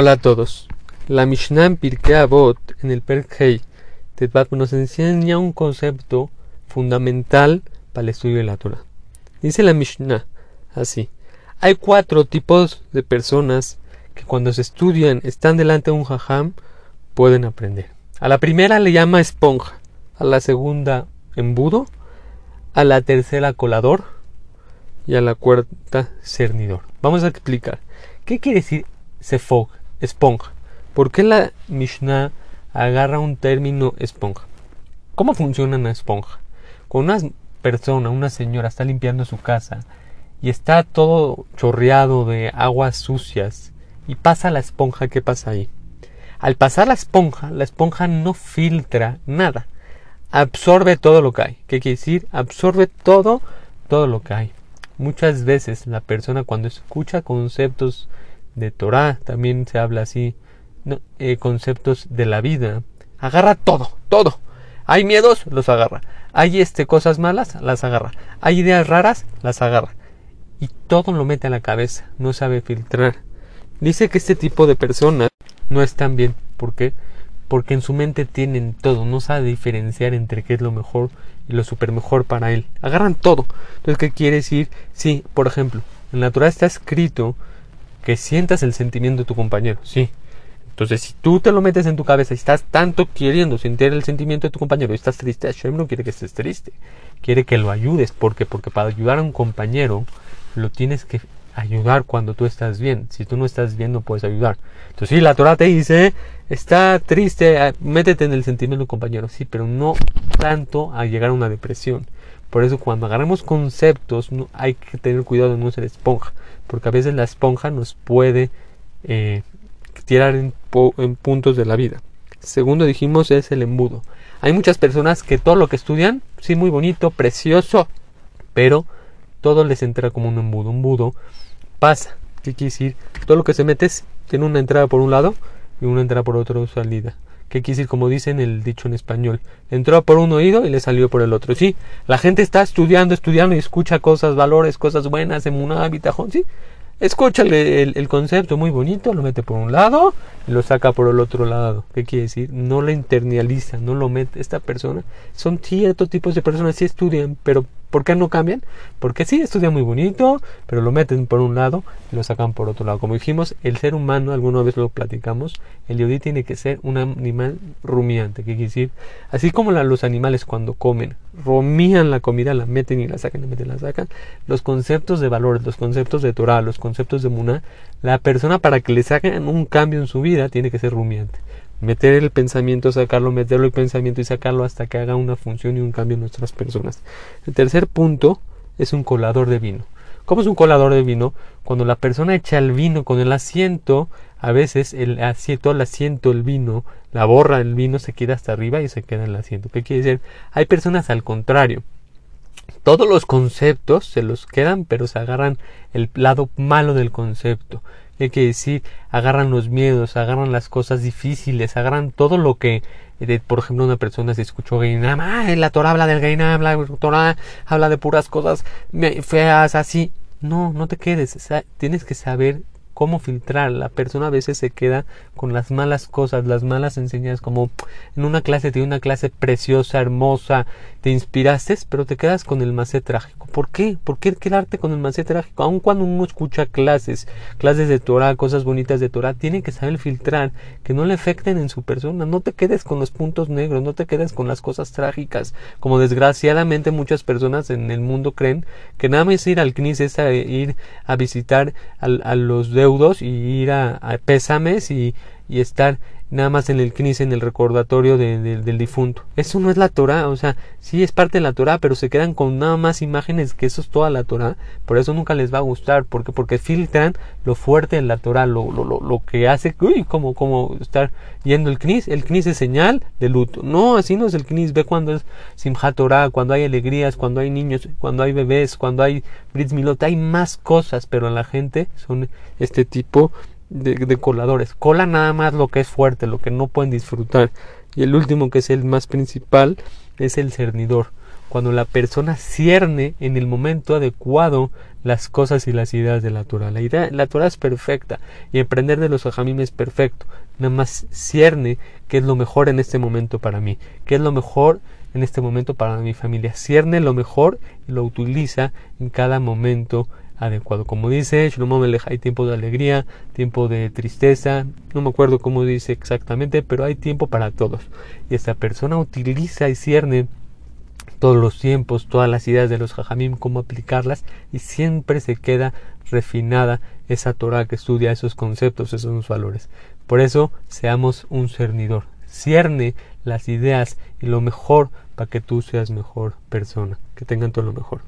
Hola a todos. La Mishnah en Pirkei Avot, en el Perk Tetvat, nos enseña un concepto fundamental para el estudio de la Torah. Dice la Mishnah así: Hay cuatro tipos de personas que cuando se estudian, están delante de un jajam, pueden aprender. A la primera le llama esponja, a la segunda embudo, a la tercera colador y a la cuarta cernidor. Vamos a explicar. ¿Qué quiere decir sefog? Esponja. ¿Por qué la Mishnah agarra un término esponja? ¿Cómo funciona una esponja? Cuando una persona, una señora está limpiando su casa y está todo chorreado de aguas sucias y pasa la esponja, ¿qué pasa ahí? Al pasar la esponja, la esponja no filtra nada. Absorbe todo lo que hay. ¿Qué quiere decir? Absorbe todo, todo lo que hay. Muchas veces la persona cuando escucha conceptos de Torah, también se habla así, eh, conceptos de la vida. Agarra todo, todo. Hay miedos, los agarra. Hay este, cosas malas, las agarra. Hay ideas raras, las agarra. Y todo lo mete a la cabeza, no sabe filtrar. Dice que este tipo de personas no están bien. ¿Por qué? Porque en su mente tienen todo, no sabe diferenciar entre qué es lo mejor y lo super mejor para él. Agarran todo. Entonces, ¿qué quiere decir? Sí, por ejemplo, en la Torah está escrito que sientas el sentimiento de tu compañero, sí. Entonces, si tú te lo metes en tu cabeza y estás tanto queriendo sentir el sentimiento de tu compañero y estás triste, Hashem no quiere que estés triste, quiere que lo ayudes, porque porque para ayudar a un compañero lo tienes que ayudar cuando tú estás bien. Si tú no estás bien, no puedes ayudar. Entonces, sí, la Torah te dice, está triste, ah, métete en el sentimiento de tu compañero, sí, pero no tanto a llegar a una depresión. Por eso cuando agarramos conceptos no, hay que tener cuidado de no ser esponja, porque a veces la esponja nos puede eh, tirar en, puntos de la vida. Segundo dijimos es el embudo. Hay muchas personas que todo lo que estudian, sí, muy bonito, precioso, pero todo les entra como un embudo. Un embudo pasa. ¿Qué quiere decir? Todo lo que se mete tiene una entrada por un lado y una entrada por otro salida. ¿Qué quiere decir? Como dicen el dicho en español. Entró por un oído y le salió por el otro. Sí, la gente está estudiando, estudiando y escucha cosas, valores, cosas buenas en un habitajón. Sí, escucha el, concepto muy bonito, lo mete por un lado y lo saca por el otro lado. ¿Qué quiere decir? No lo internaliza, no lo mete. Esta persona son ciertos tipos de personas sí estudian, pero ¿Por qué no cambian? Porque sí, estudian muy bonito, pero lo meten por un lado y lo sacan por otro lado. Como dijimos, el ser humano, alguna vez lo platicamos, el yodí tiene que ser un animal rumiante. ¿Qué quiere decir? Así como los animales cuando comen, rumían la comida, la meten y la sacan, la meten y la sacan. Los conceptos de valores, los conceptos de Torah, los conceptos de Muná, la persona para que le saquen un cambio en su vida tiene que ser rumiante meter el pensamiento, sacarlo, meterlo el pensamiento y sacarlo hasta que haga una función y un cambio en nuestras personas. El tercer punto es un colador de vino. ¿Cómo es un colador de vino? Cuando la persona echa el vino con el asiento, a veces el asiento, el asiento, el vino, la borra del vino se queda hasta arriba y se queda en el asiento. ¿Qué quiere decir? Hay personas al contrario. Todos los conceptos se los quedan, pero se agarran el lado malo del concepto. Hay que decir, agarran los miedos, agarran las cosas difíciles, agarran todo lo que, eh, por ejemplo, una persona se escuchó Gainam, ah, la Torah habla del Gainam, la Torah habla de puras cosas feas, así. No, no te quedes, tienes que saber cómo filtrar. La persona a veces se queda con las malas cosas, las malas enseñanzas, como en una clase de una clase preciosa, hermosa, te inspiraste, pero te quedas con el macet trágico. ¿Por qué? ¿Por qué quedarte con el macet trágico? Aun cuando uno escucha clases, clases de Torah, cosas bonitas de Torah, tiene que saber filtrar, que no le afecten en su persona. No te quedes con los puntos negros, no te quedes con las cosas trágicas. Como desgraciadamente muchas personas en el mundo creen que nada más ir al CNIS es ir a visitar a, los deudos y ir a, pésames y, y estar nada más en el knis, en el recordatorio del difunto. Eso no es la Torah, o sea, sí es parte de la Torah, pero se quedan con nada más imágenes que eso es toda la Torah. Por eso nunca les va a gustar, porque porque filtran lo fuerte de la Torah, lo, lo, lo, que hace, uy, como, como estar yendo el knis. El knis es señal de luto. No, así no es el knis. Ve cuando es Simchat Torah, cuando hay alegrías, cuando hay niños, cuando hay bebés, cuando hay Britz Milot, hay más cosas, pero la gente son este tipo de, coladores. Cola nada más lo que es fuerte, lo que no pueden disfrutar. Y el último, que es el más principal, es el cernidor. cuando la persona cierne en el momento adecuado las cosas y las ideas de la Torah. La, idea, la Torah es perfecta y emprender de los ajamim es perfecto. Nada más cierne qué es lo mejor en este momento para mí, qué es lo mejor en este momento para mi familia. Cierne lo mejor y lo utiliza en cada momento adecuado. Como dice Shlomo hay tiempo de alegría, tiempo de tristeza, no me acuerdo cómo dice exactamente, pero hay tiempo para todos. Y esta persona utiliza y cierne todos los tiempos, todas las ideas de los jajamim, cómo aplicarlas, y siempre se queda refinada esa Torah que estudia esos conceptos, esos valores. Por eso, seamos un cernidor. Cierne las ideas y lo mejor para que tú seas mejor persona. Que tengan todo lo mejor.